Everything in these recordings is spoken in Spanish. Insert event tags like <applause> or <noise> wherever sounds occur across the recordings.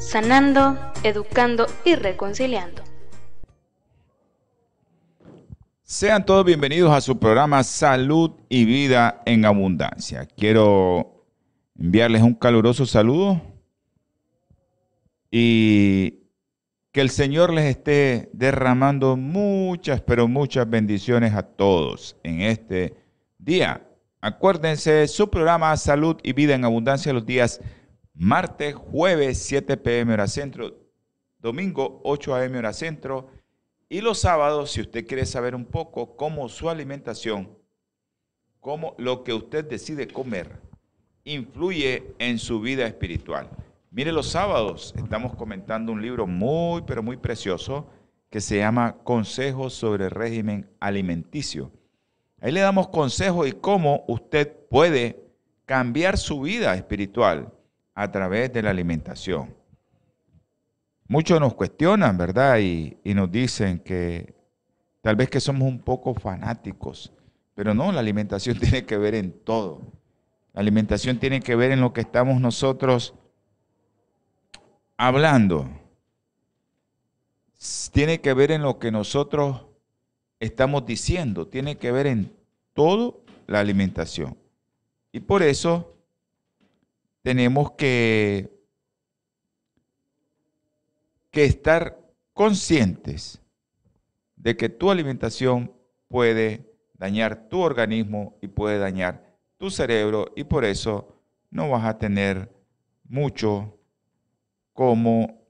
sanando, educando y reconciliando. Sean todos bienvenidos a su programa Salud y Vida en Abundancia. Quiero enviarles un caluroso saludo y que el Señor les esté derramando muchas, pero muchas bendiciones a todos en este día. Acuérdense, su programa Salud y Vida en Abundancia los días martes, jueves 7 pm hora centro, domingo 8 am hora centro y los sábados, si usted quiere saber un poco cómo su alimentación, cómo lo que usted decide comer, influye en su vida espiritual. Mire, los sábados estamos comentando un libro muy, pero muy precioso que se llama Consejos sobre régimen alimenticio. Ahí le damos consejos y cómo usted puede cambiar su vida espiritual a través de la alimentación. Muchos nos cuestionan, ¿verdad? Y, nos dicen que tal vez que somos un poco fanáticos, pero no, la alimentación <laughs> tiene que ver en todo. La alimentación tiene que ver en lo que estamos nosotros hablando. Tiene que ver en lo que nosotros estamos diciendo. Tiene que ver en todo la alimentación. Y por eso tenemos que, que estar conscientes de que tu alimentación puede dañar tu organismo y puede dañar tu cerebro y por eso no vas a tener mucho como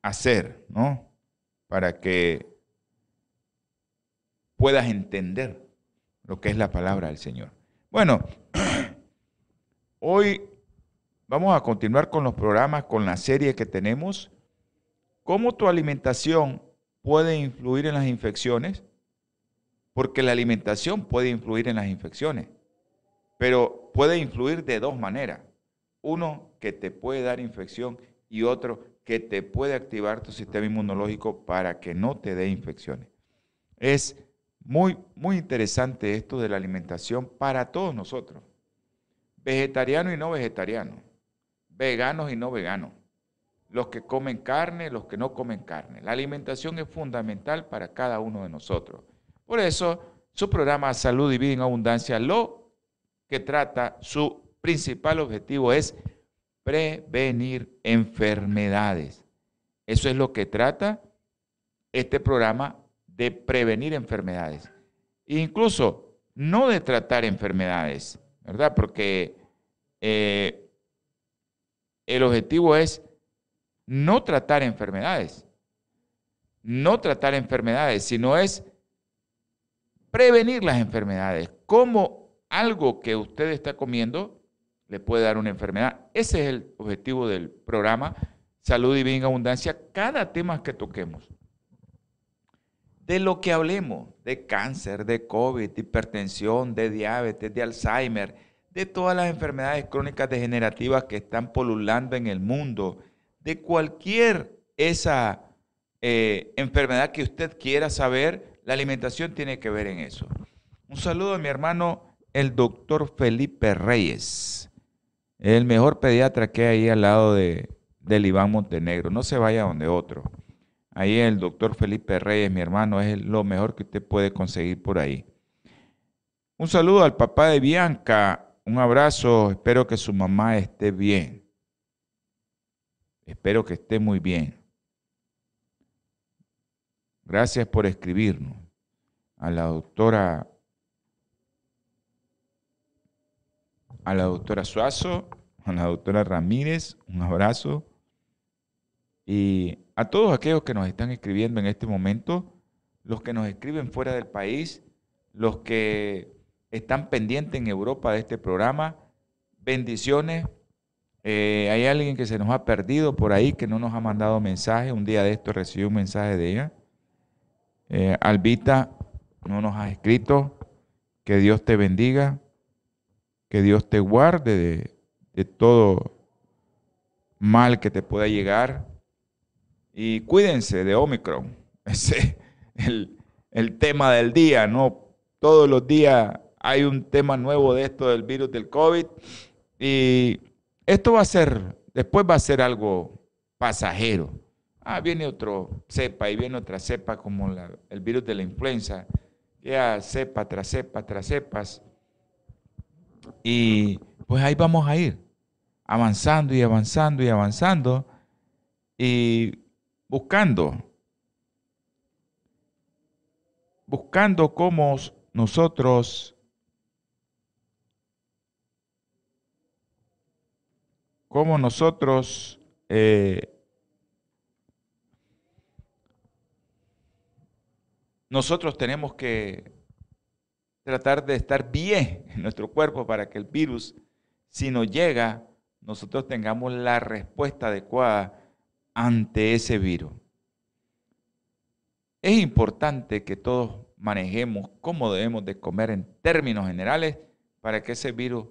hacer, ¿no? Para que puedas entender lo que es la palabra del Señor. Bueno, <clears throat> hoy Vamos a continuar con los programas, con la serie que tenemos. ¿Cómo tu alimentación puede influir en las infecciones? Porque la alimentación puede influir en las infecciones, pero puede influir de dos maneras. Uno, que te puede dar infección y otro, que te puede activar tu sistema inmunológico para que no te dé infecciones. Es muy, muy interesante esto de la alimentación para todos nosotros, vegetariano y no vegetariano veganos y no veganos, los que comen carne, los que no comen carne. La alimentación es fundamental para cada uno de nosotros. Por eso, su programa Salud y Vida en Abundancia lo que trata, su principal objetivo es prevenir enfermedades. Eso es lo que trata este programa de prevenir enfermedades. incluso no de tratar enfermedades, ¿verdad? Porque eh, el objetivo es no tratar enfermedades, no tratar enfermedades, sino es prevenir las enfermedades. Como algo que usted está comiendo le puede dar una enfermedad. Ese es el objetivo del programa Salud y Vida en Abundancia. Cada tema que toquemos, de lo que hablemos, de cáncer, de COVID, de hipertensión, de diabetes, de Alzheimer, de todas las enfermedades crónicas degenerativas que están polulando en el mundo, de cualquier esa eh, enfermedad que usted quiera saber, la alimentación tiene que ver en eso. Un saludo a mi hermano, el doctor Felipe Reyes, el mejor pediatra que hay ahí al lado de, del Iván Montenegro. No se vaya donde otro. Ahí el doctor Felipe Reyes, mi hermano, es lo mejor que usted puede conseguir por ahí. Un saludo al papá de Bianca, un abrazo, espero que su mamá esté bien. Espero que esté muy bien. Gracias por escribirnos. A la doctora a la doctora Suazo, a la doctora Ramírez, un abrazo. Y a todos aquellos que nos están escribiendo en este momento, los que nos escriben fuera del país, los que están pendientes en Europa de este programa. Bendiciones. Eh, hay alguien que se nos ha perdido por ahí, que no nos ha mandado mensaje. Un día de esto recibí un mensaje de ella. Eh, Albita no nos ha escrito. Que Dios te bendiga. Que Dios te guarde de, todo mal que te pueda llegar. Y cuídense de Omicron. <laughs> Ese es el, el tema del día, ¿no? Todos los días hay un tema nuevo de esto del virus del COVID. Y esto va a ser, después va a ser algo pasajero. Ah, viene otro cepa y viene otra cepa como el virus de la influenza. Ya cepa tras cepa tras cepas. Y pues ahí vamos a ir, avanzando y avanzando y avanzando y buscando, buscando cómo nosotros cómo nosotros eh, nosotros tenemos que tratar de estar bien en nuestro cuerpo para que el virus, si nos llega, nosotros tengamos la respuesta adecuada ante ese virus. Es importante que todos manejemos cómo debemos de comer en términos generales para que ese virus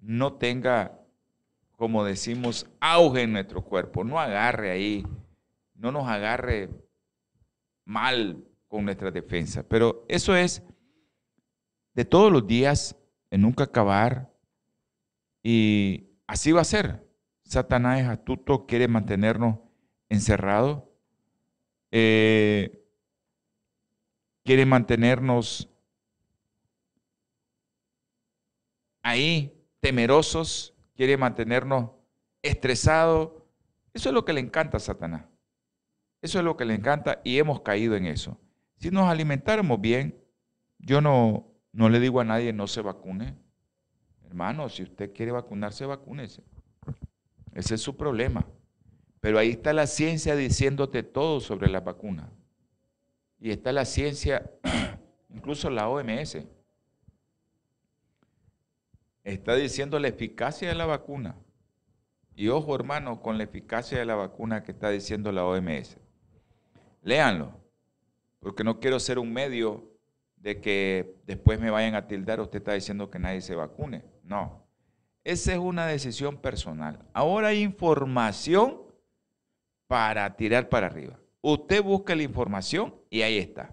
no tenga como decimos, auge en nuestro cuerpo, no agarre ahí, no nos agarre mal con nuestra defensa. Pero eso es de todos los días, en nunca acabar, y así va a ser. Satanás es astuto, quiere mantenernos encerrados, eh, quiere mantenernos ahí temerosos quiere mantenernos estresados. Eso es lo que le encanta a Satanás. Eso es lo que le encanta y hemos caído en eso. Si nos alimentáramos bien, yo no, no le digo a nadie no se vacune. Hermano, si usted quiere vacunarse, vacúnese. Ese es su problema. Pero ahí está la ciencia diciéndote todo sobre la vacuna. Y está la ciencia, <clears throat> incluso la OMS, está diciendo la eficacia de la vacuna. Y ojo, hermano, con la eficacia de la vacuna que está diciendo la OMS. Léanlo, porque no quiero ser un medio de que después me vayan a tildar, usted está diciendo que nadie se vacune. No, esa es una decisión personal. Ahora hay información para tirar para arriba. Usted busca la información y ahí está.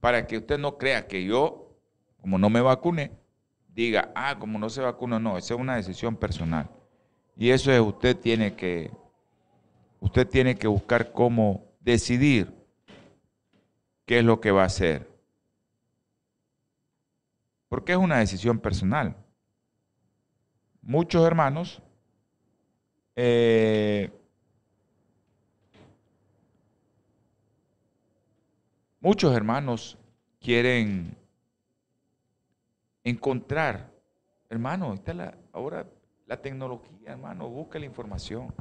Para que usted no crea que yo, como no me vacuné, diga, ah, como no se vacuna, no, esa es una decisión personal. Y eso es, usted tiene que, usted tiene que buscar cómo decidir qué es lo que va a hacer. Porque es una decisión personal. Muchos hermanos eh, muchos hermanos quieren encontrar, hermano, está la, ahora la tecnología, hermano, busca la información.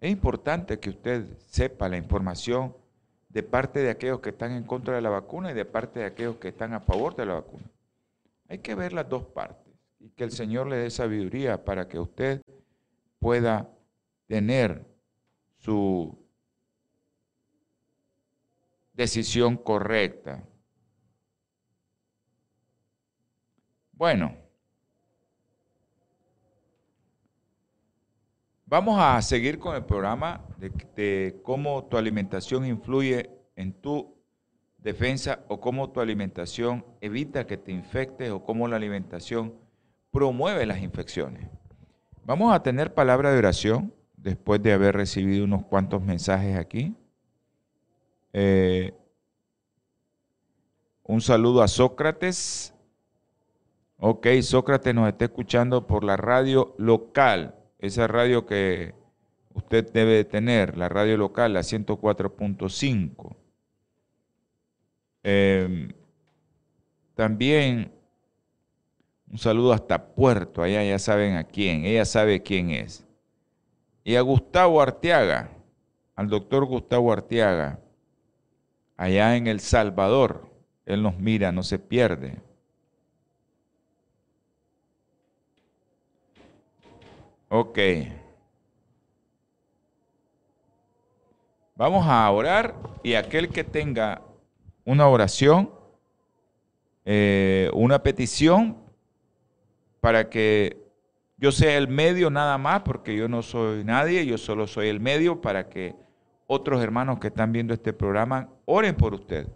Es importante que usted sepa la información de parte de aquellos que están en contra de la vacuna y de parte de aquellos que están a favor de la vacuna. Hay que ver las dos partes y que el Señor le dé sabiduría para que usted pueda tener su decisión correcta. Bueno, vamos a seguir con el programa de, cómo tu alimentación influye en tu defensa o cómo tu alimentación evita que te infectes o cómo la alimentación promueve las infecciones. Vamos a tener palabra de oración después de haber recibido unos cuantos mensajes aquí. Eh, un saludo a Sócrates, Ok, Sócrates nos está escuchando por la radio local, esa radio que usted debe tener, la radio local, la 104.5. Em, también un saludo hasta Puerto, allá ya saben a quién, ella sabe quién es. Y a Gustavo Arteaga, al doctor Gustavo Arteaga, allá en El Salvador, él nos mira, no se pierde. Ok. Vamos a orar y aquel que tenga una oración, eh, una petición para que yo sea el medio nada más, porque yo no soy nadie, yo solo soy el medio para que otros hermanos que están viendo este programa oren por usted.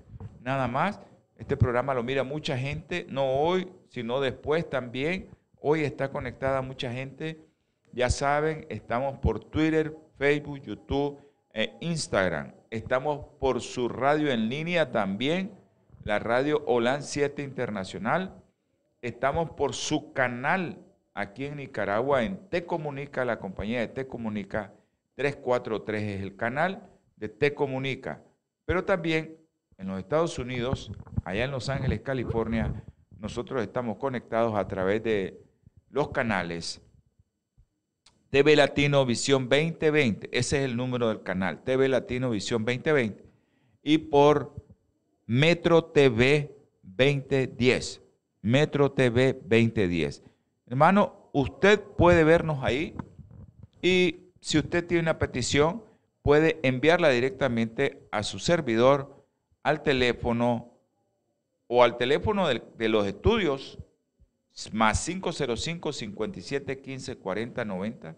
Nada más, este programa lo mira mucha gente, no hoy, sino después también. Hoy está conectada mucha gente. Ya saben, estamos por Twitter, Facebook, YouTube e Instagram. Estamos por su radio en línea también, la radio Holan 7 Internacional. Estamos por su canal aquí en Nicaragua, en Te Comunica, la compañía de Te Comunica 343 es el canal de Te Comunica. Pero también en los Estados Unidos, allá en Los Ángeles, California, nosotros estamos conectados a través de los canales TV Latino Visión 2020, ese es el número del canal, TV Latino Visión 2020, y por Metro TV 2010, Metro TV 2010. Hermano, usted puede vernos ahí y si usted tiene una petición, puede enviarla directamente a su servidor, al teléfono o al teléfono de, los estudios, más 505 57 15 40 90,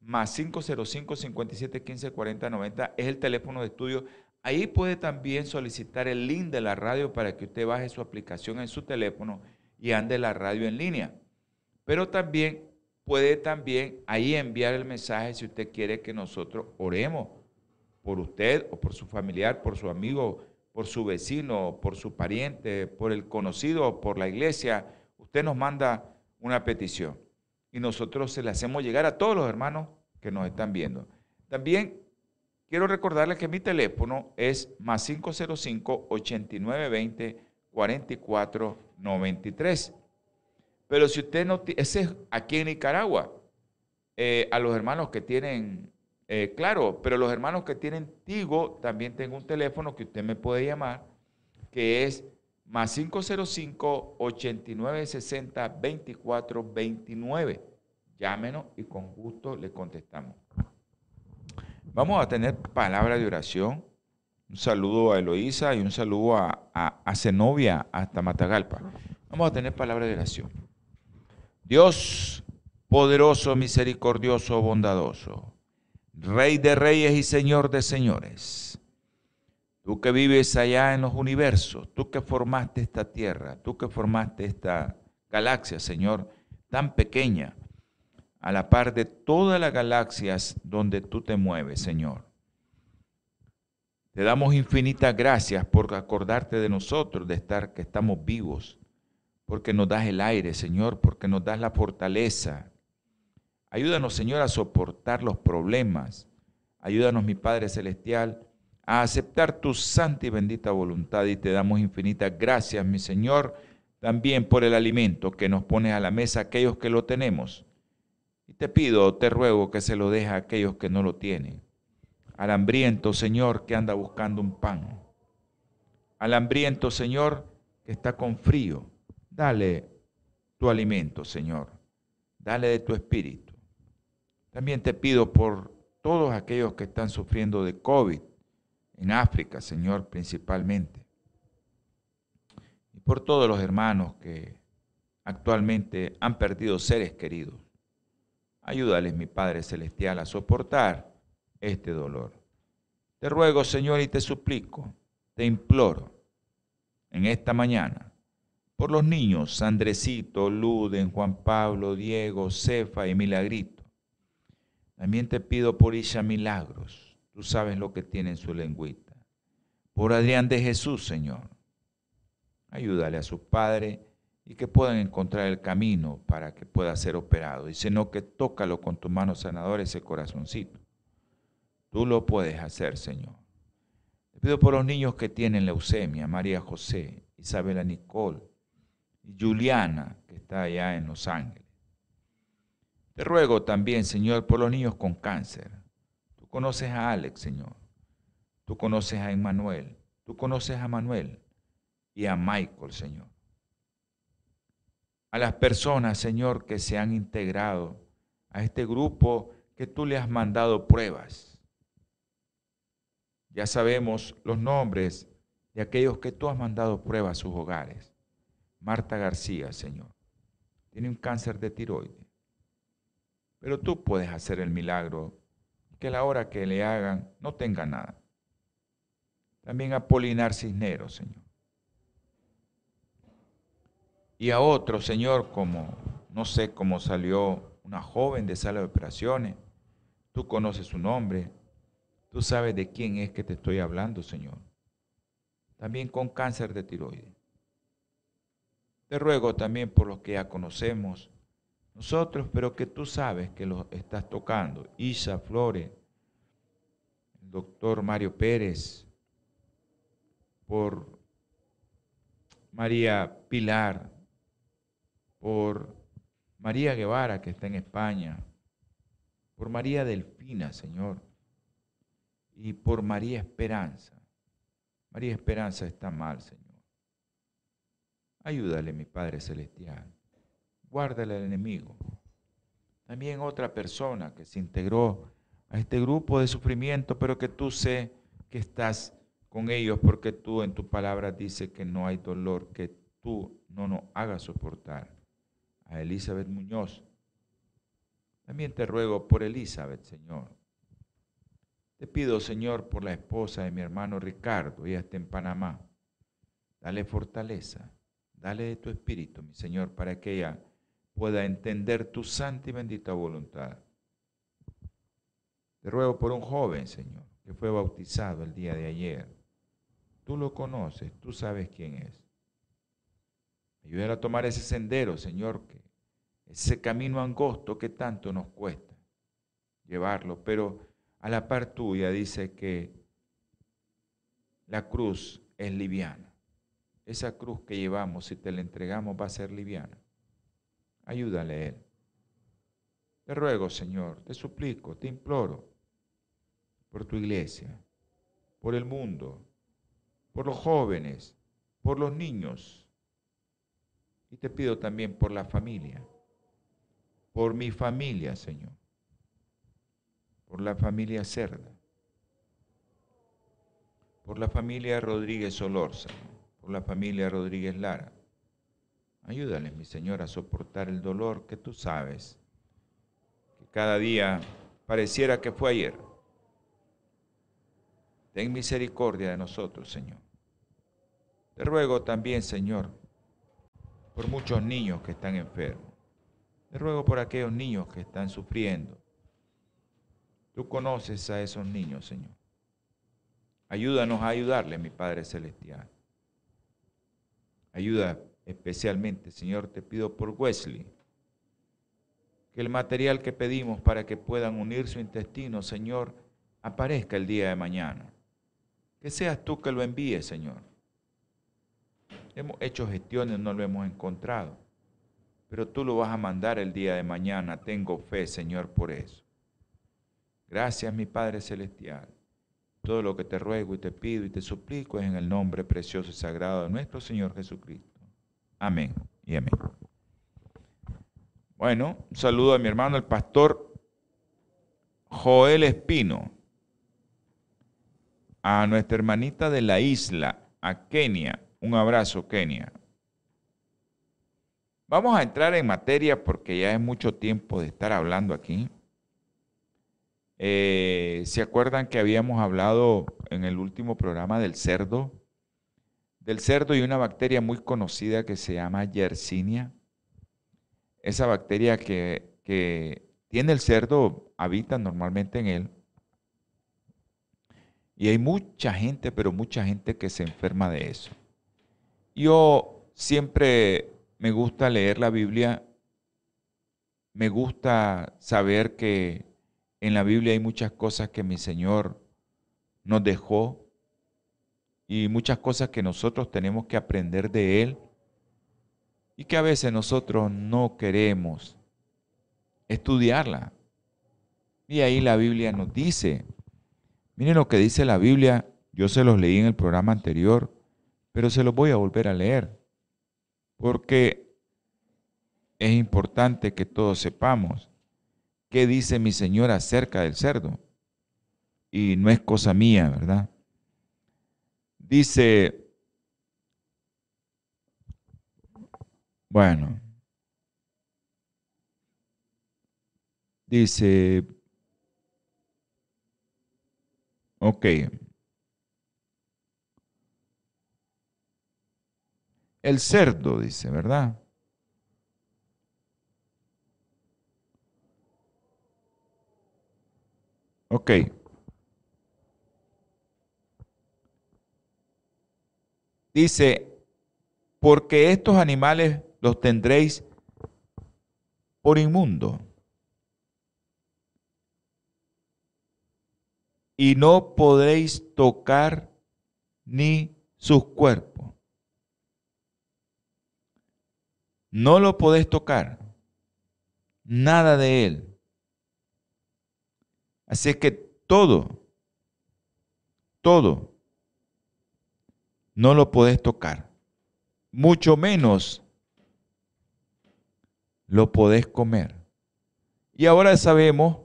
más 505 57 15 40 90 es el teléfono de estudio. Ahí puede también solicitar el link de la radio para que usted baje su aplicación en su teléfono y ande la radio en línea. Pero también puede también ahí enviar el mensaje si usted quiere que nosotros oremos por usted o por su familiar, por su amigo, por su vecino, por su pariente, por el conocido, por la iglesia. Usted nos manda una petición y nosotros se la hacemos llegar a todos los hermanos que nos están viendo. También quiero recordarles que mi teléfono es más 505 8920 4493. Pero si usted no, ese es aquí en Nicaragua, eh, a los hermanos que tienen, eh, claro, pero los hermanos que tienen Tigo, también tengo un teléfono que usted me puede llamar, que es más 505-8960-2429. Llámenos y con gusto le contestamos. Vamos a tener palabra de oración. Un saludo a Eloísa y un saludo a, a, a Zenobia hasta Matagalpa. Vamos a tener palabra de oración. Dios poderoso, misericordioso, bondadoso, Rey de reyes y Señor de señores. Tú que vives allá en los universos, tú que formaste esta tierra, tú que formaste esta galaxia, Señor, tan pequeña, a la par de todas las galaxias donde tú te mueves, Señor. Te damos infinitas gracias por acordarte de nosotros, de estar que estamos vivos, porque nos das el aire, Señor, porque nos das la fortaleza. Ayúdanos, Señor, a soportar los problemas. Ayúdanos, mi Padre Celestial, a aceptar tu santa y bendita voluntad y te damos infinitas gracias, mi Señor, también por el alimento que nos pones a la mesa aquellos que lo tenemos. Y te pido, te ruego que se lo deje a aquellos que no lo tienen. Al hambriento, Señor, que anda buscando un pan. Al hambriento, Señor, que está con frío. Dale tu alimento, Señor. Dale de tu espíritu. También te pido por todos aquellos que están sufriendo de COVID en África, Señor, principalmente. Y por todos los hermanos que actualmente han perdido seres queridos. Ayúdales, mi Padre Celestial, a soportar este dolor. Te ruego, Señor, y te suplico, te imploro en esta mañana por los niños, Andresito, Luden, Juan Pablo, Diego, Cefa y Milagrito. También te pido por Isha Milagros, tú sabes lo que tiene en su lengüita. Por Adrián de Jesús, Señor. Ayúdale a su padre y que puedan encontrar el camino para que pueda ser operado. Y no que tócalo con tu mano sanadora ese corazoncito. Tú lo puedes hacer, Señor. Te pido por los niños que tienen leucemia, María José, Isabela Nicole, y Juliana, que está allá en Los Ángeles. Te ruego también, Señor, por los niños con cáncer. Conoces a Alex, Señor. Tú conoces a Emmanuel. Tú conoces a Manuel y a Michael, Señor. A las personas, Señor, que se han integrado a este grupo que tú le has mandado pruebas. Ya sabemos los nombres de aquellos que tú has mandado pruebas a sus hogares. Marta García, Señor, tiene un cáncer de tiroides. Pero tú puedes hacer el milagro que la hora que le hagan no tenga nada. También a Polinar Cisneros, Señor. Y a otro, Señor, como no sé cómo salió una joven de sala de operaciones. Tú conoces su nombre. Tú sabes de quién es que te estoy hablando, Señor. También con cáncer de tiroides. Te ruego también por los que ya conocemos, nosotros, pero que tú sabes que los estás tocando. Isa Flores, el doctor Mario Pérez, por María Pilar, por María Guevara, que está en España, por María Delfina, Señor, y por María Esperanza. María Esperanza está mal, Señor. Ayúdale, mi Padre Celestial guárdale al enemigo. También otra persona que se integró a este grupo de sufrimiento, pero que tú sé que estás con ellos porque tú en tu palabra dices que no hay dolor que tú no nos hagas soportar. A Elizabeth Muñoz. También te ruego por Elizabeth, Señor. Te pido, Señor, por la esposa de mi hermano Ricardo, ella está en Panamá. Dale fortaleza, dale de tu espíritu, mi Señor, para que ella pueda entender tu santa y bendita voluntad. Te ruego por un joven, Señor, que fue bautizado el día de ayer. Tú lo conoces, tú sabes quién es. Ayúdale a tomar ese sendero, Señor, que ese camino angosto que tanto nos cuesta llevarlo, pero a la par tuya dice que la cruz es liviana. Esa cruz que llevamos, si te la entregamos, va a ser liviana. Ayúdale Él. Te ruego, Señor, te suplico, te imploro por tu iglesia, por el mundo, por los jóvenes, por los niños. Y te pido también por la familia, por mi familia, Señor, por la familia Cerda, por la familia Rodríguez Solorza, por la familia Rodríguez Lara Ayúdales, mi Señor, a soportar el dolor que tú sabes, que cada día pareciera que fue ayer. Ten misericordia de nosotros, Señor. Te ruego también, Señor, por muchos niños que están enfermos. Te ruego por aquellos niños que están sufriendo. Tú conoces a esos niños, Señor. Ayúdanos a ayudarle, mi Padre Celestial. Ayuda especialmente, Señor, te pido por Wesley, que el material que pedimos para que puedan unir su intestino, Señor, aparezca el día de mañana. Que seas tú que lo envíes, Señor. Hemos hecho gestiones, no lo hemos encontrado, pero tú lo vas a mandar el día de mañana. Tengo fe, Señor, por eso. Gracias, mi Padre Celestial. Todo lo que te ruego y te pido y te suplico es en el nombre precioso y sagrado de nuestro Señor Jesucristo. Amén y amén. Bueno, un saludo a mi hermano el pastor Joel Espino, a nuestra hermanita de la isla, a Kenia. Un abrazo, Kenia. Vamos a entrar en materia porque ya es mucho tiempo de estar hablando aquí. Eh, ¿Se acuerdan que habíamos hablado en el último programa del cerdo? Del cerdo y una bacteria muy conocida que se llama Yersinia. Esa bacteria que, tiene el cerdo habita normalmente en él. Y hay mucha gente, pero mucha gente que se enferma de eso. Yo siempre me gusta leer la Biblia, me gusta saber que en la Biblia hay muchas cosas que mi Señor nos dejó y muchas cosas que nosotros tenemos que aprender de Él y que a veces nosotros no queremos estudiarla. Y ahí la Biblia nos dice, miren lo que dice la Biblia, yo se los leí en el programa anterior, pero se los voy a volver a leer, porque es importante que todos sepamos qué dice mi Señor acerca del cerdo. Y no es cosa mía, ¿verdad? Dice, bueno, dice, ok. El cerdo, dice, ¿verdad? Ok. Dice, porque estos animales los tendréis por inmundo. Y no podréis tocar ni sus cuerpos. No lo podéis tocar. Nada de él. Así que todo, todo, no lo podés tocar. Mucho menos lo podés comer. Y ahora sabemos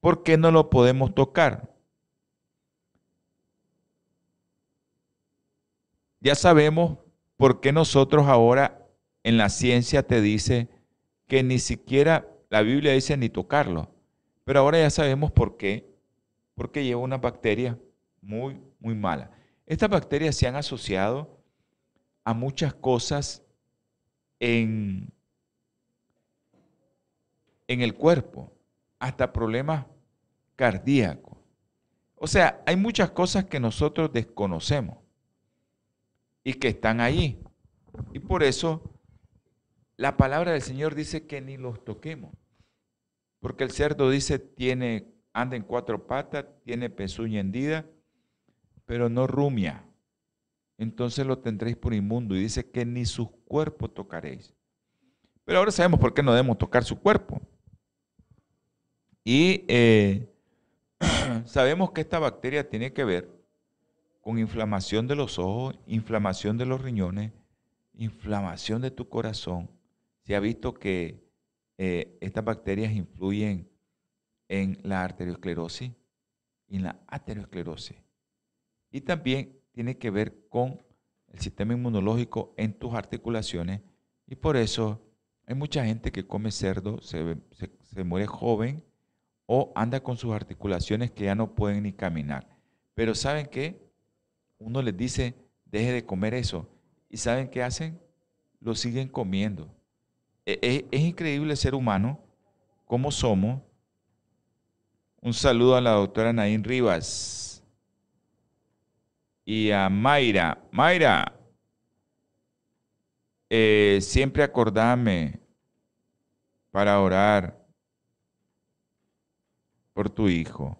por qué no lo podemos tocar. Ya sabemos por qué nosotros ahora en la ciencia te dice que ni siquiera la Biblia dice ni tocarlo. Pero ahora ya sabemos por qué. Porque lleva una bacteria muy, muy mala. Estas bacterias se han asociado a muchas cosas en, en el cuerpo, hasta problemas cardíacos. O sea, hay muchas cosas que nosotros desconocemos y que están ahí. Y por eso la palabra del Señor dice que ni los toquemos. Porque el cerdo dice, tiene, anda en cuatro patas, tiene pezuña hendida, pero no rumia. Entonces lo tendréis por inmundo. Y dice que ni sus cuerpos tocaréis. Pero ahora sabemos por qué no debemos tocar su cuerpo. Y eh, <clears throat> sabemos que esta bacteria tiene que ver con inflamación de los ojos, inflamación de los riñones, inflamación de tu corazón. Se ha visto que eh, estas bacterias influyen en la arteriosclerosis y en la aterosclerosis. Y también tiene que ver con el sistema inmunológico en tus articulaciones y por eso hay mucha gente que come cerdo, se, se muere joven o anda con sus articulaciones que ya no pueden ni caminar. Pero ¿saben qué? Uno les dice, deje de comer eso. ¿Y saben qué hacen? Lo siguen comiendo. E, e, es, increíble ser humano, como somos. Un saludo a la doctora Naín Rivas y a Mayra. Mayra, eh, siempre acordame para orar por tu hijo.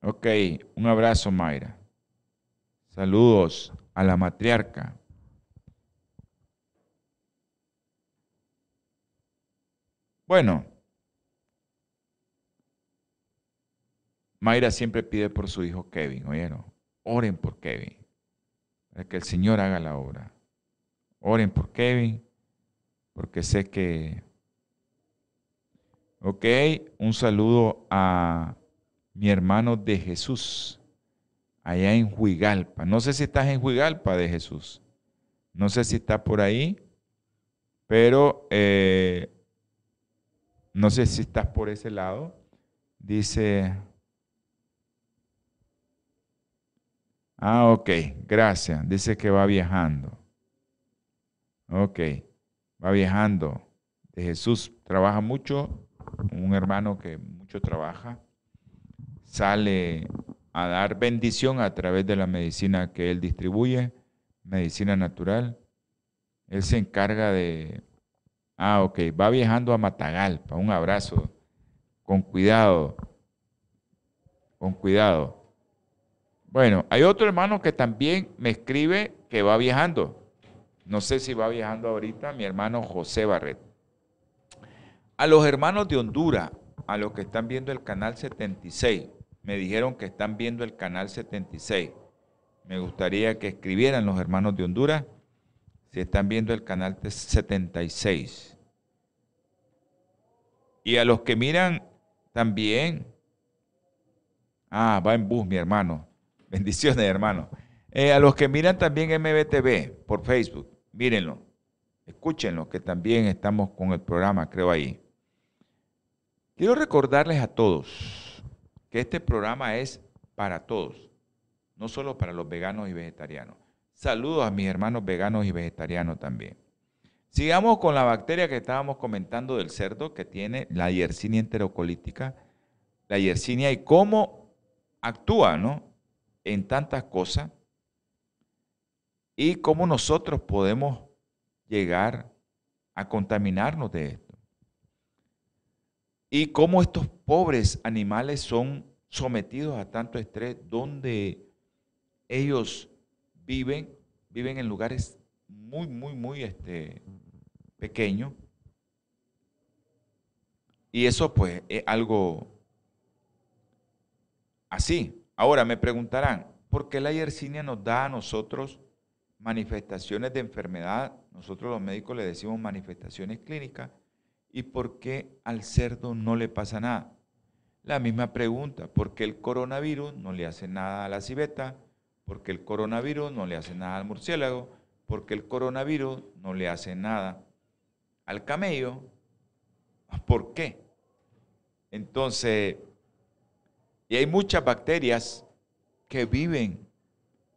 Ok, un abrazo Mayra. Saludos a la matriarca. Bueno, Mayra siempre pide por su hijo Kevin, ¿oyeron? Oren por Kevin, para que el Señor haga la obra. Oren por Kevin, porque sé que... Ok, un saludo a mi hermano de Jesús, allá en Huigalpa. No sé si estás en Huigalpa de Jesús. No sé si está por ahí, pero eh, no sé si estás por ese lado. Dice, ah, ok, gracias. Dice que va viajando. Ok, va viajando. De Jesús trabaja mucho, un hermano que mucho trabaja, sale a dar bendición a través de la medicina que él distribuye, medicina natural. Él se encarga de Ah, ok. Va viajando a Matagalpa. Un abrazo. Con cuidado. Con cuidado. Bueno, hay otro hermano que también me escribe que va viajando. No sé si va viajando ahorita, mi hermano José Barret. A los hermanos de Honduras, a los que están viendo el canal 76, me dijeron que están viendo el canal 76. Me gustaría que escribieran los hermanos de Honduras si están viendo el canal 76. Y a los que miran también. Ah, va en bus, mi hermano. Bendiciones, hermano. Eh, a los que miran también MBTV por Facebook, mírenlo. Escúchenlo, que también estamos con el programa, creo ahí. Quiero recordarles a todos que este programa es para todos, no solo para los veganos y vegetarianos. Saludos a mis hermanos veganos y vegetarianos también. Sigamos con la bacteria que estábamos comentando del cerdo que tiene la Yersinia enterocolítica, la Yersinia y cómo actúa ¿no? En tantas cosas y cómo nosotros podemos llegar a contaminarnos de esto. Y cómo estos pobres animales son sometidos a tanto estrés donde ellos viven, viven en lugares muy, muy, muy este, pequeños. Y eso pues es algo así. Ahora me preguntarán, ¿por qué la yersinia nos da a nosotros manifestaciones de enfermedad? Nosotros los médicos le decimos manifestaciones clínicas. ¿Y por qué al cerdo no le pasa nada? La misma pregunta, ¿por qué el coronavirus no le hace nada a la civeta? porque el coronavirus no le hace nada al murciélago, porque el coronavirus no le hace nada al camello. ¿Por qué? Entonces, y hay muchas bacterias que viven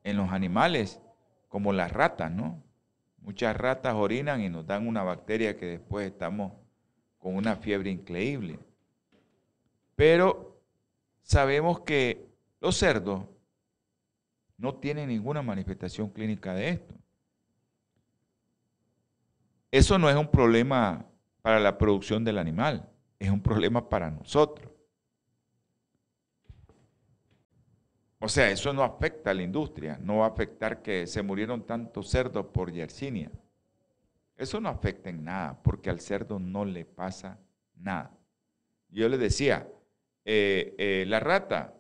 en los animales, como las ratas, ¿no? Muchas ratas orinan y nos dan una bacteria que después estamos con una fiebre increíble. Pero sabemos que los cerdos no tiene ninguna manifestación clínica de esto. Eso no es un problema para la producción del animal, es un problema para nosotros. O sea, eso no afecta a la industria, no va a afectar que se murieron tantos cerdos por Yersinia. Eso no afecta en nada, porque al cerdo no le pasa nada. Yo le decía, eh, eh, la rata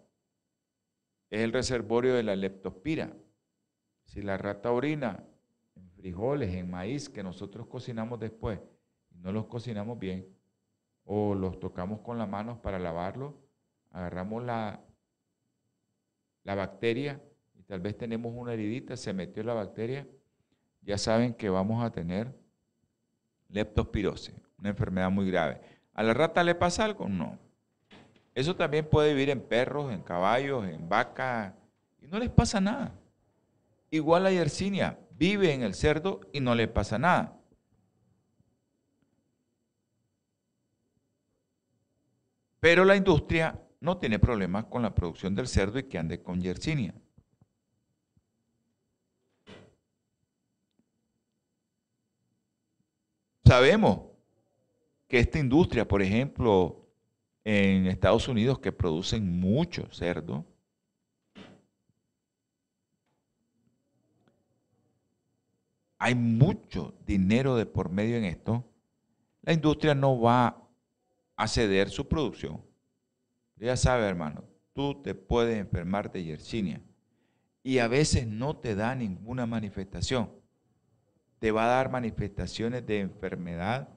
es el reservorio de la leptospira. Si la rata orina en frijoles, en maíz que nosotros cocinamos después no los cocinamos bien, o los tocamos con las manos para lavarlos, agarramos la, la bacteria y tal vez tenemos una heridita, se metió la bacteria, ya saben que vamos a tener leptospirosis, una enfermedad muy grave. ¿A la rata le pasa algo? No. Eso también puede vivir en perros, en caballos, en vacas, y no les pasa nada. Igual la Yersinia vive en el cerdo y no le pasa nada. Pero la industria no tiene problemas con la producción del cerdo y que ande con Yersinia. Sabemos que esta industria, por ejemplo, en Estados Unidos que producen mucho cerdo. Hay mucho dinero de por medio en esto. La industria no va a ceder su producción. Ya sabes, hermano, tú te puedes enfermar de Yersinia y a veces no te da ninguna manifestación. Te va a dar manifestaciones de enfermedad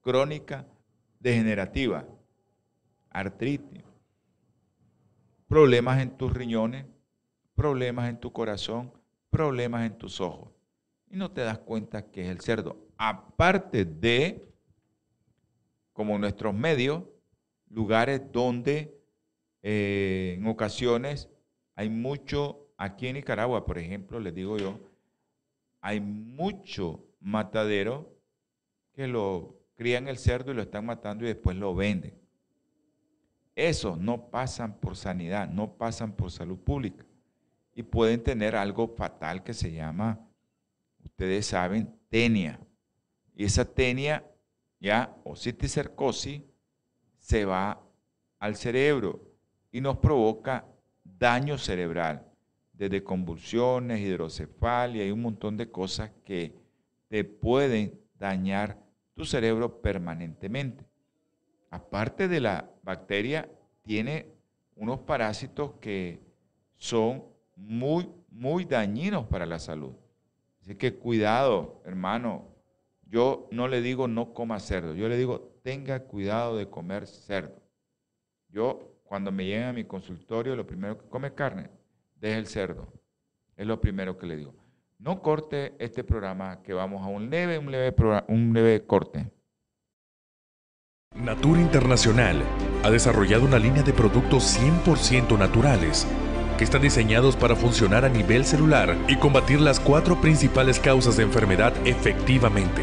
crónica degenerativa artritis, problemas en tus riñones, problemas en tu corazón, problemas en tus ojos. Y no te das cuenta que es el cerdo. Aparte de, como nuestros medios, lugares donde eh, en ocasiones hay mucho, aquí en Nicaragua, por ejemplo, les digo yo, hay mucho matadero que lo crían el cerdo y lo están matando y después lo venden. Esos no pasan por sanidad, no pasan por salud pública y pueden tener algo fatal que se llama, ustedes saben, tenia. Y esa tenia, ya, o citicercosis, se va al cerebro y nos provoca daño cerebral, desde convulsiones, hidrocefalia y un montón de cosas que te pueden dañar tu cerebro permanentemente aparte de la bacteria, tiene unos parásitos que son muy, muy dañinos para la salud. Así que cuidado, hermano. Yo no le digo no coma cerdo, yo le digo tenga cuidado de comer cerdo. Yo, cuando me llegan a mi consultorio, lo primero que come carne, deje el cerdo. Es lo primero que le digo. No corte este programa, que vamos a un leve, un leve, un leve corte. Natura Internacional ha desarrollado una línea de productos 100% naturales que están diseñados para funcionar a nivel celular y combatir las cuatro principales causas de enfermedad efectivamente.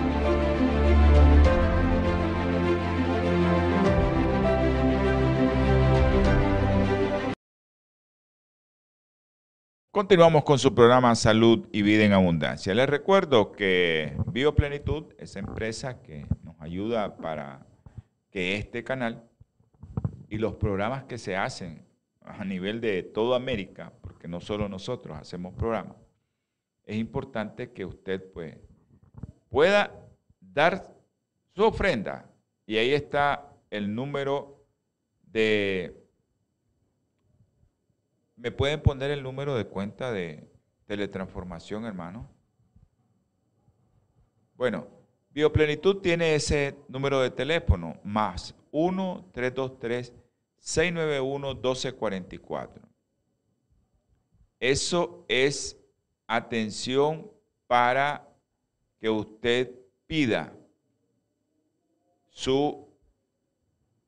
Continuamos con su programa Salud y Vida en Abundancia. Les recuerdo que Bioplenitud es empresa que nos ayuda para que este canal y los programas que se hacen a nivel de toda América, porque no solo nosotros hacemos programas, es importante que usted pues, pueda dar su ofrenda. Y ahí está el número de ¿Me pueden poner el número de cuenta de teletransformación, hermano? Bueno, Bioplenitud tiene ese número de teléfono, más 1-323-691-1244. Eso es atención para que usted pida su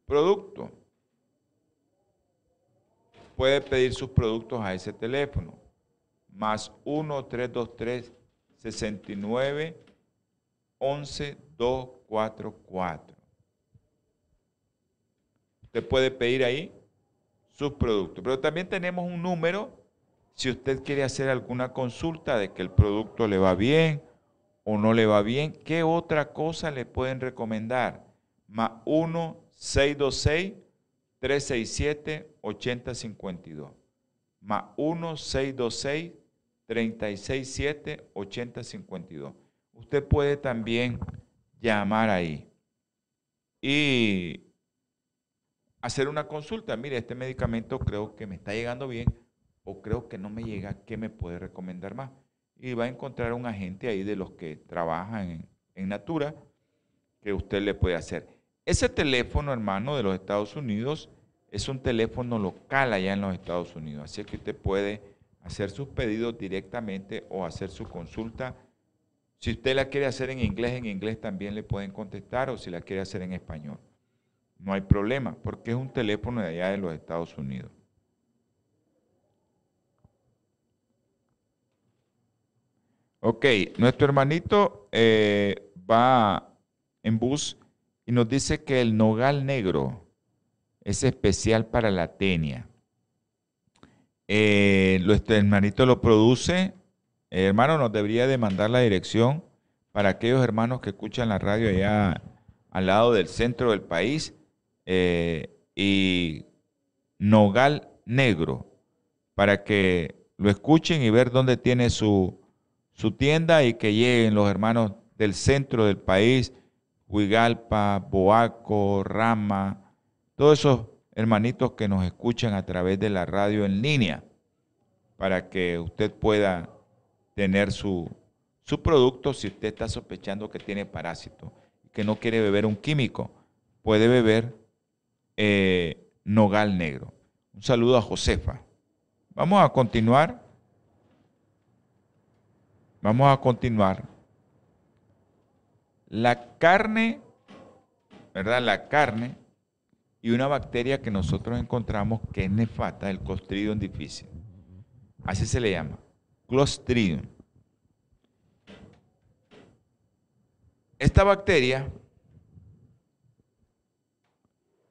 producto puede pedir sus productos a ese teléfono. Más 1-323-69-11-244. Usted puede pedir ahí sus productos. Pero también tenemos un número si usted quiere hacer alguna consulta de que el producto le va bien o no le va bien. ¿Qué otra cosa le pueden recomendar? Más 1-626 367-8052. Más 1-626-367-8052. Usted puede también llamar ahí y hacer una consulta. Mire, este medicamento creo que me está llegando bien o creo que no me llega. ¿Qué me puede recomendar más? Y va a encontrar un agente ahí de los que trabajan en, en Natura que usted le puede hacer. Ese teléfono, hermano, de los Estados Unidos es un teléfono local allá en los Estados Unidos. Así que usted puede hacer sus pedidos directamente o hacer su consulta. Si usted la quiere hacer en inglés, en inglés también le pueden contestar o si la quiere hacer en español. No hay problema, porque es un teléfono de allá de los Estados Unidos. Ok, nuestro hermanito eh, va en bus y nos dice que el nogal negro es especial para la tenia. Eh, nuestro hermanito lo produce. El hermano nos debería de mandar la dirección para aquellos hermanos que escuchan la radio allá al lado del centro del país. Eh, y Nogal Negro, para que lo escuchen y ver dónde tiene su, su tienda y que lleguen los hermanos del centro del país Huigalpa, Boaco, Rama, todos esos hermanitos que nos escuchan a través de la radio en línea, para que usted pueda tener su, su producto si usted está sospechando que tiene parásito, que no quiere beber un químico, puede beber eh, nogal negro. Un saludo a Josefa. Vamos a continuar. Vamos a continuar la carne, ¿verdad? La carne y una bacteria que nosotros encontramos que es nefata, el Clostridium difficile. Así se le llama, Clostridium. Esta bacteria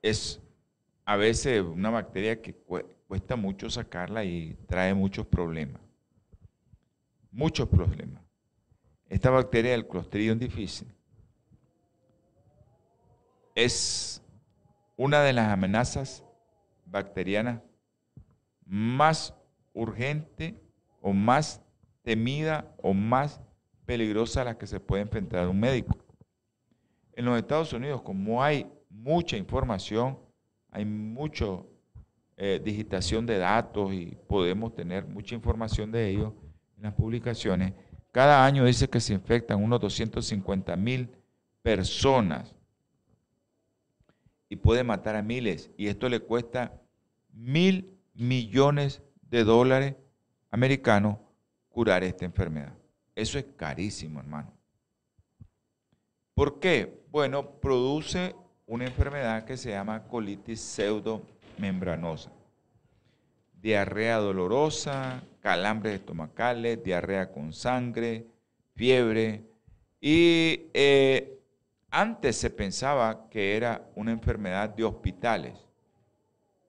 es a veces una bacteria que cuesta mucho sacarla y trae muchos problemas. Muchos problemas. Esta bacteria del Clostridium difficile es una de las amenazas bacterianas más urgente o más temida o más peligrosa a la que se puede enfrentar un médico. En los Estados Unidos, como hay mucha información, hay mucha eh, digitación de datos y podemos tener mucha información de ellos en las publicaciones, cada año dice que se infectan unos 250 mil personas y puede matar a miles. Y esto le cuesta mil millones de dólares americanos curar esta enfermedad. Eso es carísimo, hermano. ¿Por qué? Bueno, produce una enfermedad que se llama colitis pseudomembranosa. Diarrea dolorosa, calambres estomacales, diarrea con sangre, fiebre. Y eh, antes se pensaba que era una enfermedad de hospitales.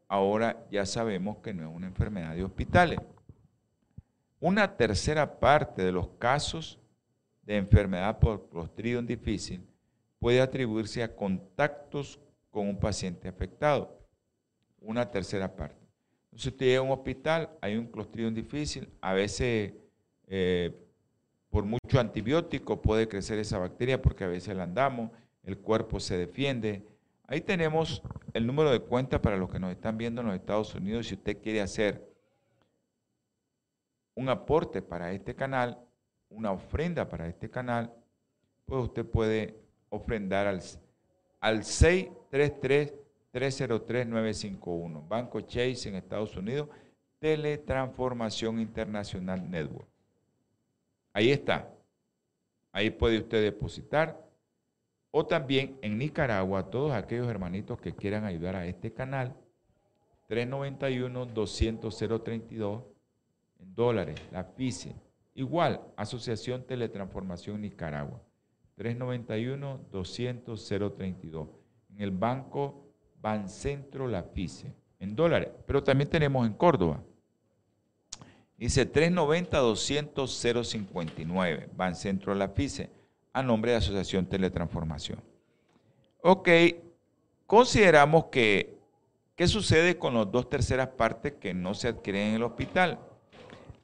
Ahora ya sabemos que no es una enfermedad de hospitales. Una tercera parte de los casos de enfermedad por Clostridium difícil puede atribuirse a contactos con un paciente afectado. Una tercera parte. Entonces usted llega a un hospital, hay un Clostridium difícil, a veces eh, por mucho antibiótico puede crecer esa bacteria porque a veces la andamos, el cuerpo se defiende. Ahí tenemos el número de cuenta para los que nos están viendo en los Estados Unidos. Si usted quiere hacer un aporte para este canal, una ofrenda para este canal, pues usted puede ofrendar al, al 633-303-951. Banco Chase en Estados Unidos, Teletransformación Internacional Network. Ahí está. Ahí puede usted depositar. O también en Nicaragua, todos aquellos hermanitos que quieran ayudar a este canal, 391-200-032 en dólares, la FICE. Igual, Asociación Teletransformación Nicaragua, 391-200-032. En el banco Bancentro La FICE, en dólares. Pero también tenemos en Córdoba, Dice 390-200-059, Van Centro La FICE, a nombre de Asociación Teletransformación. Ok, consideramos que, ¿qué sucede con las dos terceras partes que no se adquieren en el hospital?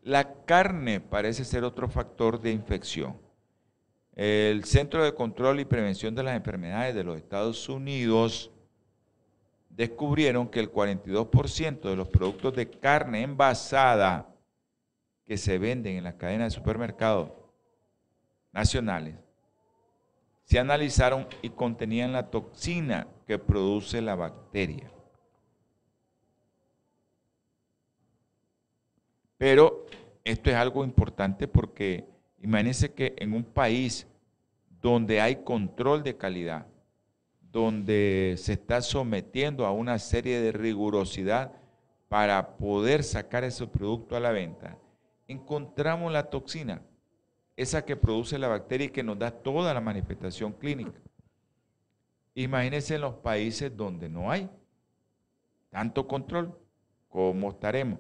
La carne parece ser otro factor de infección. El Centro de Control y Prevención de las Enfermedades de los Estados Unidos descubrieron que el 42% de los productos de carne envasada que se venden en las cadenas de supermercados nacionales se analizaron y contenían la toxina que produce la bacteria. Pero esto es algo importante porque imagínense que en un país donde hay control de calidad, donde se está sometiendo a una serie de rigurosidad para poder sacar ese producto a la venta, encontramos la toxina, esa que produce la bacteria y que nos da toda la manifestación clínica. Imagínense en los países donde no hay tanto control, ¿cómo estaremos?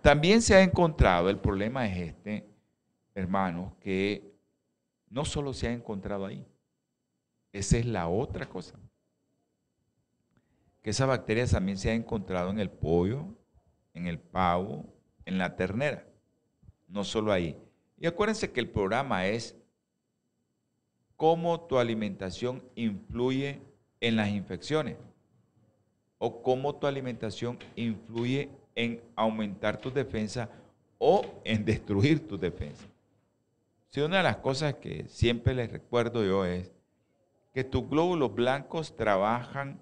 También se ha encontrado, el problema es este, hermanos, que no solo se ha encontrado ahí, esa es la otra cosa, que esa bacteria también se ha encontrado en el pollo, en el pavo, en la ternera, no solo ahí. Y acuérdense que el programa es cómo tu alimentación influye en las infecciones o cómo tu alimentación influye en aumentar tu defensa o en <laughs> destruir tu defensa. Si una de las cosas que siempre les recuerdo yo es que tus glóbulos blancos trabajan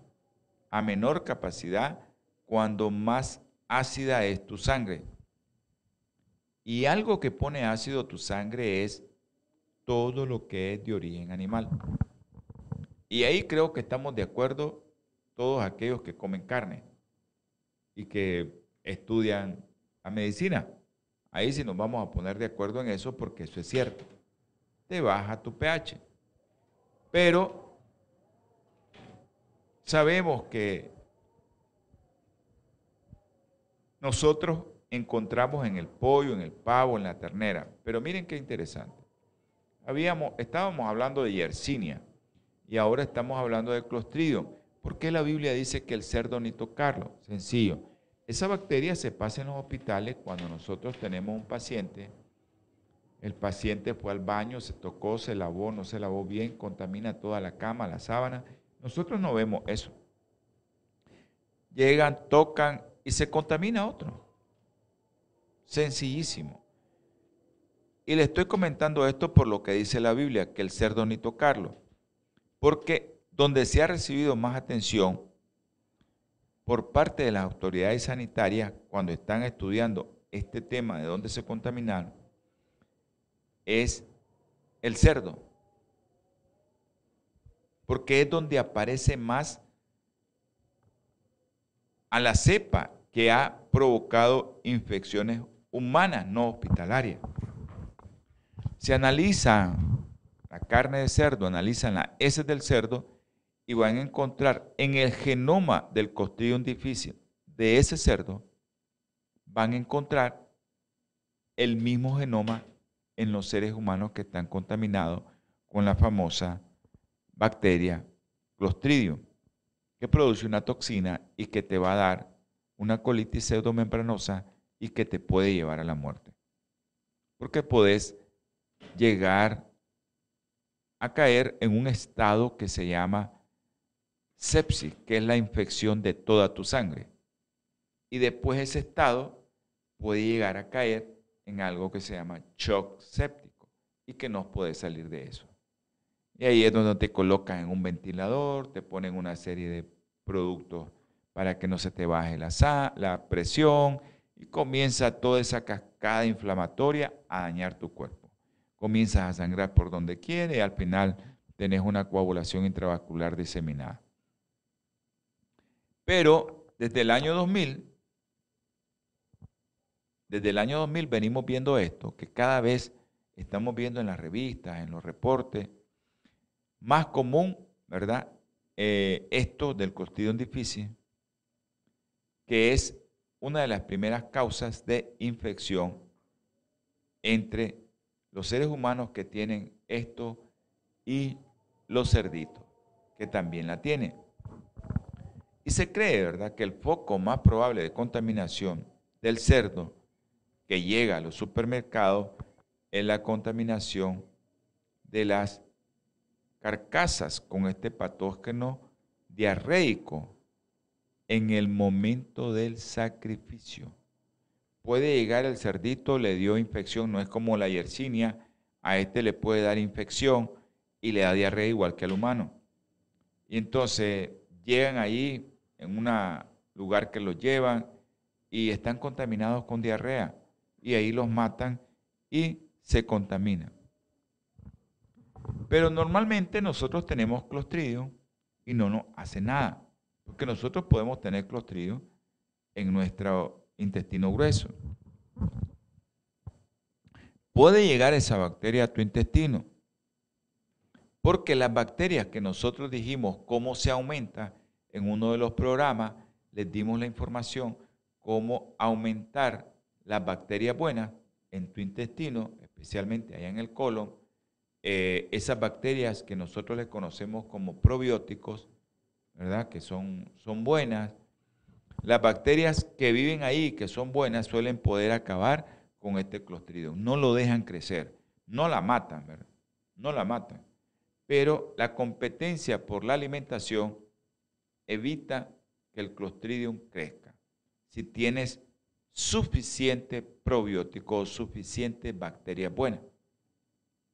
a menor capacidad cuando más ácida es tu sangre. Y algo que pone ácido tu sangre es todo lo que es de origen animal. Y ahí creo que estamos de acuerdo todos aquellos que comen carne y que estudian la medicina. Ahí sí nos vamos a poner de acuerdo en eso porque eso es cierto. Te baja tu pH. Pero sabemos que nosotros encontramos en el pollo, en el pavo, en la ternera. Pero miren qué interesante. Habíamos, estábamos hablando de Yersinia y ahora estamos hablando de Clostridium. ¿Por qué la Biblia dice que el cerdo ni tocarlo? Sencillo. esa bacteria se pasa en los hospitales cuando nosotros tenemos un paciente, el paciente fue al baño, se tocó, se lavó, no se lavó bien, contamina toda la cama, la sábana. Nosotros no vemos eso. Llegan, tocan y se contamina otro. Sencillísimo. Y le estoy comentando esto por lo que dice la Biblia, que el cerdo ni tocarlo. Porque donde se ha recibido más atención por parte de las autoridades sanitarias cuando están estudiando este tema de dónde se contaminaron, es el cerdo. Porque es donde aparece más a la cepa que ha provocado infecciones humanas, no hospitalarias. Se analiza la carne de cerdo, analizan las heces del cerdo y van a encontrar en el genoma del costillón difícil de ese cerdo, van a encontrar el mismo genoma en los seres humanos que están contaminados con la famosa bacteria Clostridium, que produce una toxina y que te va a dar una colitis pseudomembranosa y que te puede llevar a la muerte. Porque puedes llegar a caer en un estado que se llama sepsis, que es la infección de toda tu sangre. Y después ese estado puede llegar a caer en algo que se llama shock séptico y que no puedes salir de eso. Y ahí es donde te colocan en un ventilador, te ponen una serie de productos para que no se te baje la, la presión y comienza toda esa cascada inflamatoria a dañar tu cuerpo. Comienzas a sangrar por donde quiere y al final tenés una coagulación intravascular diseminada. Pero desde el año 2000, desde el año 2000 venimos viendo esto, que cada vez estamos viendo en las revistas, en los reportes, más común, ¿verdad? Eh, esto del costillón difícil, que es una de las primeras causas de infección entre los seres humanos que tienen esto y los cerditos, que también la tienen. Y se cree, ¿verdad?, que el foco más probable de contaminación del cerdo que llega a los supermercados es la contaminación de las carcasas con este patógeno diarreico en el momento del sacrificio. Puede llegar el cerdito, le dio infección, no es como la yersinia, a este le puede dar infección y le da diarrea igual que al humano. Y entonces llegan ahí en un lugar que los llevan y están contaminados con diarrea y ahí los matan y se contaminan. Pero normalmente nosotros tenemos clostridio y no nos hace nada, porque nosotros podemos tener clostridio en nuestro intestino grueso. Puede llegar esa bacteria a tu intestino, porque las bacterias que nosotros dijimos cómo se aumenta en uno de los programas les dimos la información cómo aumentar las bacterias buenas en tu intestino, especialmente allá en el colon, eh, esas bacterias que nosotros les conocemos como probióticos, ¿verdad? Que son, son buenas. Las bacterias que viven ahí, que son buenas, suelen poder acabar con este clostridium. No lo dejan crecer, no la matan. No la matan. Pero la competencia por la alimentación evita que el Clostridium crezca. Si tienes suficiente probiótico o suficiente bacteria buena.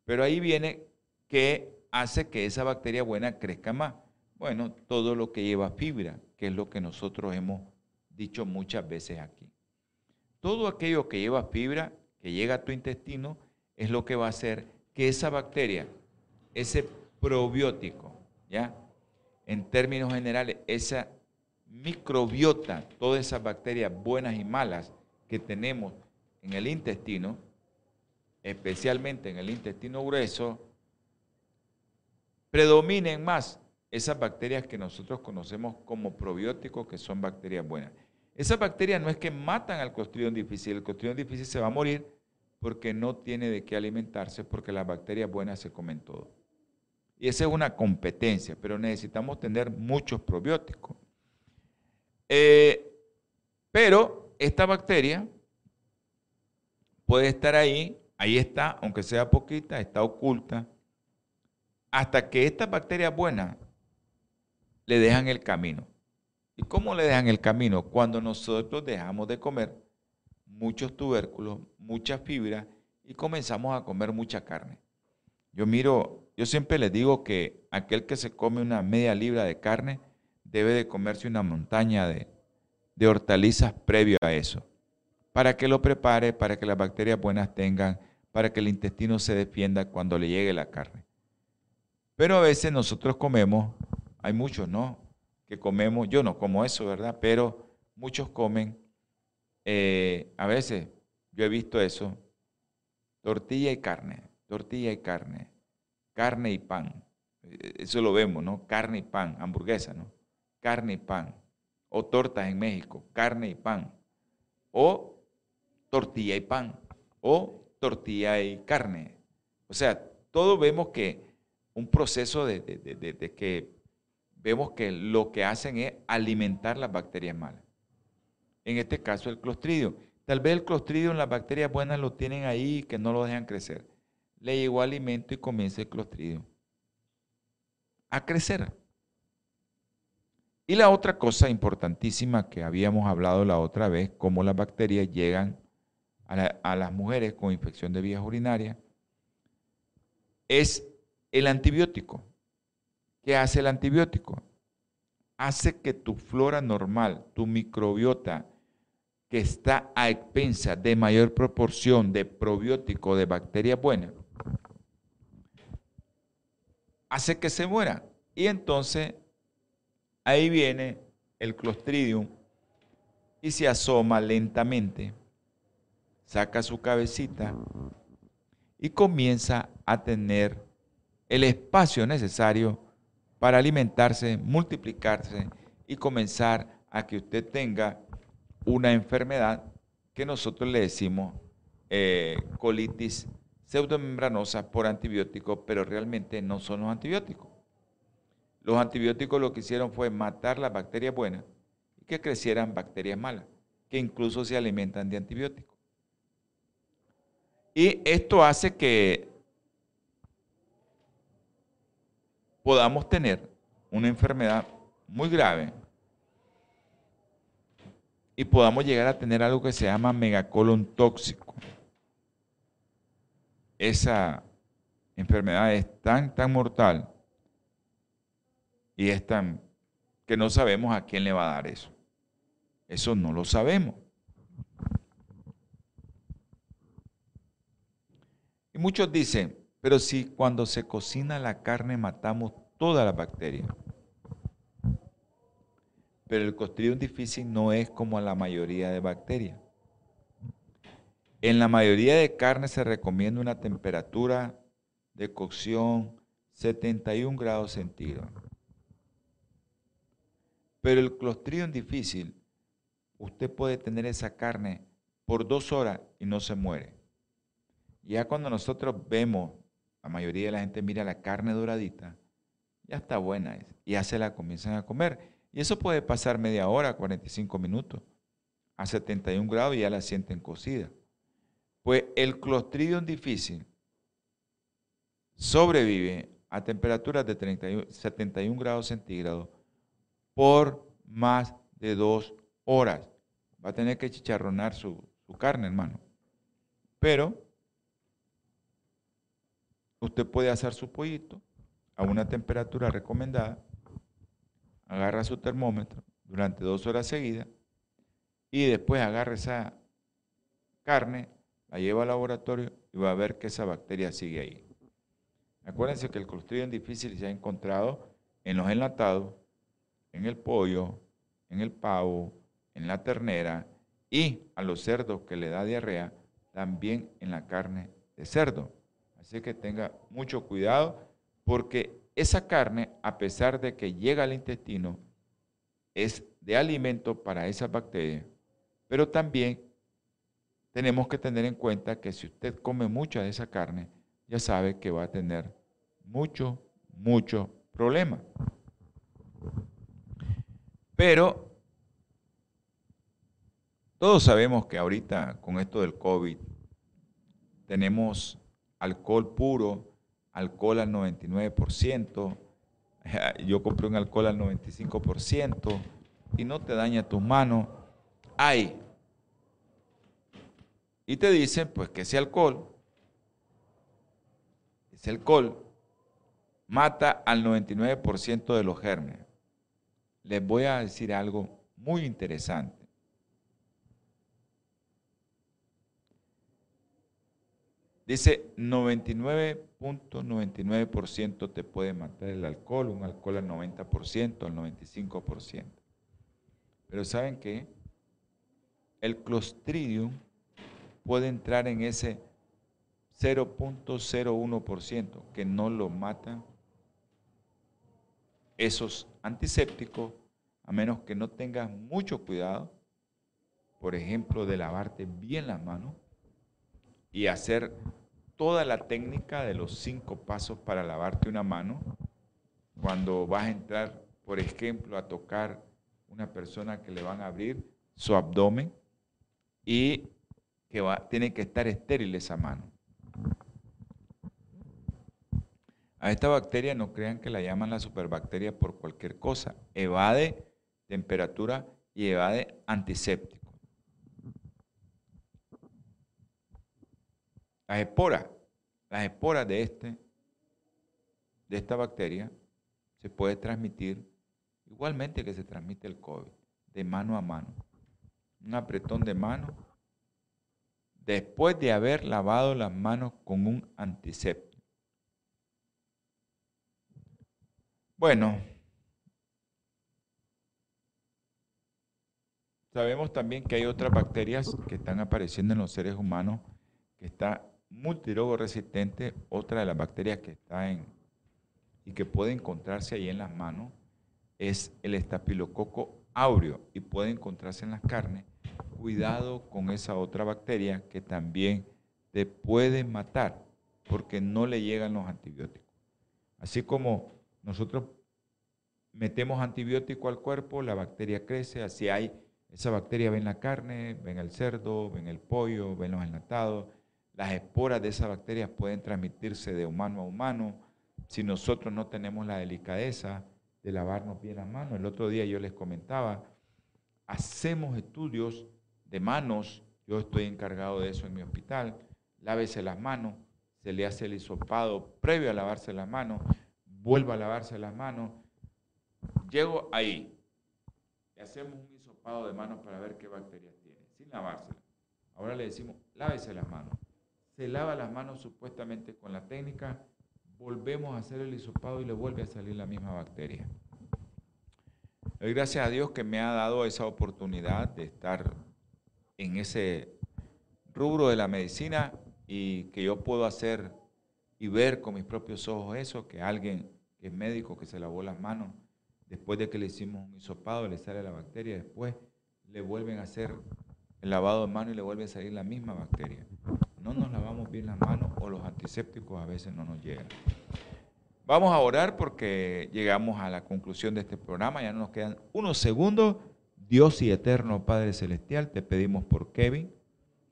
Pero ahí viene que hace que esa bacteria buena crezca más. Bueno, todo lo que lleva fibra, que es lo que nosotros hemos dicho muchas veces aquí. Todo aquello que lleva fibra, que llega a tu intestino, es lo que va a hacer que esa bacteria, ese probiótico, ¿ya? en términos generales, esa microbiota, todas esas bacterias buenas y malas que tenemos en el intestino, especialmente en el intestino grueso, predominen más esas bacterias que nosotros conocemos como probióticos, que son bacterias buenas. Esas bacterias no es que matan al Clostridium difícil, el Clostridium difícil se va a morir porque no tiene de qué alimentarse, porque las bacterias buenas se comen todo. Y esa es una competencia, pero necesitamos tener muchos probióticos. Eh, Pero esta bacteria puede estar ahí, ahí está, aunque sea poquita, está oculta, hasta que estas bacterias buenas le dejan el camino. ¿Y cómo le dejan el camino? Cuando nosotros dejamos de comer muchos tubérculos, muchas fibras y comenzamos a comer mucha carne. Yo miro, yo siempre les digo que aquel que se come una media libra de carne debe de comerse una montaña de, de hortalizas previo a eso, para que lo prepare, para que las bacterias buenas tengan, para que el intestino se defienda cuando le llegue la carne. Pero a veces nosotros comemos, hay muchos, ¿no? Que comemos, yo no como eso, ¿verdad? Pero muchos comen, eh, a veces yo he visto eso, tortilla y carne, tortilla y carne, carne y pan. Eh, eso lo vemos, ¿no? Carne y pan, hamburguesa, ¿no? Carne y pan. O tortas en México, carne y pan. O tortilla y pan. O tortilla y carne. O sea, todos vemos que un proceso de, de que vemos que lo que hacen es alimentar las bacterias malas. En este caso el clostridio. Tal vez el clostridio en las bacterias buenas lo tienen ahí y que no lo dejan crecer. Le llegó alimento y comienza el clostridio a crecer. Y la otra cosa importantísima que habíamos hablado la otra vez, cómo las bacterias llegan a, las mujeres con infección de vías urinarias, es el antibiótico. ¿Qué hace el antibiótico? Hace que tu flora normal, tu microbiota, que está a expensa de mayor proporción de probiótico de bacterias buenas, hace que se muera. Y entonces ahí viene el clostridium y se asoma lentamente, saca su cabecita y comienza a tener el espacio necesario para alimentarse, multiplicarse y comenzar a que usted tenga una enfermedad que nosotros le decimos eh, colitis pseudomembranosa por antibióticos, pero realmente no son los antibióticos. Los antibióticos lo que hicieron fue matar las bacterias buenas y que crecieran bacterias malas, que incluso se alimentan de antibióticos. Y esto hace que podamos tener una enfermedad muy grave y podamos llegar a tener algo que se llama megacolon tóxico. Esa enfermedad es tan, tan mortal y es tan que no sabemos a quién le va a dar eso. Eso no lo sabemos. Y muchos dicen, pero si cuando se cocina la carne matamos todas las bacterias. Pero el Clostridium difícil no es como la mayoría de bacterias. En la mayoría de carnes se recomienda una temperatura de cocción 71 grados centígrados. Pero el Clostridium difícil, usted puede tener esa carne por dos horas y no se muere. Ya cuando nosotros vemos, la mayoría de la gente mira la carne doradita, ya está buena, ya se la comienzan a comer. Y eso puede pasar media hora, 45 minutos, a 71 grados y ya la sienten cocida. Pues el Clostridium difícil sobrevive a temperaturas de 71 grados centígrados por más de dos horas. Va a tener que chicharronar su, su carne, hermano. Pero usted puede hacer su pollito a una temperatura recomendada agarra su termómetro durante dos horas seguidas y después agarra esa carne, la lleva al laboratorio y va a ver que esa bacteria sigue ahí. Acuérdense que el Clostridium difícil se ha encontrado en los enlatados, en el pollo, en el pavo, en la ternera y a los cerdos que le da diarrea, también en la carne de cerdo. Así que tenga mucho cuidado porque esa carne, a pesar de que llega al intestino, es de alimento para esas bacterias, pero también tenemos que tener en cuenta que si usted come mucha de esa carne, ya sabe que va a tener mucho, mucho problema. Pero Todos sabemos que ahorita con esto del COVID tenemos alcohol puro, alcohol al 99%, <laughs> yo compré un alcohol al 95% y no te daña tus manos. Hay. Y te dicen pues que ese alcohol, ese alcohol mata al 99% de los gérmenes. Les voy a decir algo muy interesante. Dice 99.99% te puede matar el alcohol, un alcohol al 90%, al 95%. Pero ¿saben qué? El clostridium puede entrar en ese 0.01% que no lo mata esos antisépticos, a menos que no tengas mucho cuidado, por ejemplo, de lavarte bien las manos y hacer toda la técnica de los cinco pasos para lavarte una mano, cuando vas a entrar, por ejemplo, a tocar una persona que le van a abrir su abdomen y que va, tiene que estar estéril esa mano. A esta bacteria no crean que la llaman la superbacteria por cualquier cosa. Evade temperatura y evade antiséptico. Las esporas, las esporas de, este, de esta bacteria se puede transmitir igualmente que se transmite el COVID, de mano a mano. Un apretón de mano después de haber lavado las manos con un antiséptico. Bueno, sabemos también que hay otras bacterias que están apareciendo en los seres humanos, que está multirogo resistente, otra de las bacterias que está en y que puede encontrarse ahí en las manos es el estafilococo áureo y puede encontrarse en las carnes. Cuidado con esa otra bacteria que también te puede matar porque no le llegan los antibióticos. Así como nosotros metemos antibiótico al cuerpo, la bacteria crece, así hay, esa bacteria ven la carne, ven el cerdo, ven el pollo, ven los enlatados. Las esporas de esa bacteria pueden transmitirse de humano a humano si nosotros no tenemos la delicadeza de lavarnos bien las manos. El otro día yo les comentaba, hacemos estudios de manos, yo estoy encargado de eso en mi hospital, lávese las manos, se le hace el hisopado previo a lavarse las manos, vuelva a lavarse las manos. Llego ahí, le hacemos un hisopado de manos para ver qué bacterias tiene, sin lavárselas. Ahora le decimos, lávese las manos. Se lava las manos supuestamente con la técnica, volvemos a hacer el hisopado y le vuelve a salir la misma bacteria. Gracias a Dios que me ha dado esa oportunidad de estar en ese rubro de la medicina y que yo puedo hacer y ver con mis propios ojos eso, que alguien que es médico, que se lavó las manos, después de que le hicimos un hisopado, le sale la bacteria, después le vuelven a hacer el lavado de mano y le vuelve a salir la misma bacteria. No nos lavamos bien las manos o los antisépticos a veces no nos llegan. Vamos a orar porque llegamos a la conclusión de este programa, ya no nos quedan unos segundos. Dios y eterno Padre Celestial, te pedimos por Kevin,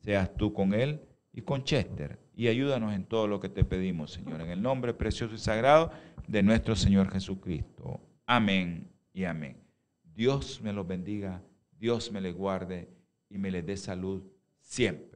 seas tú con él y con Chester, y ayúdanos en todo lo que te pedimos, Señor, en el nombre precioso y sagrado de nuestro Señor Jesucristo. Amén y amén. Dios me los bendiga, Dios me les guarde y me les dé salud siempre.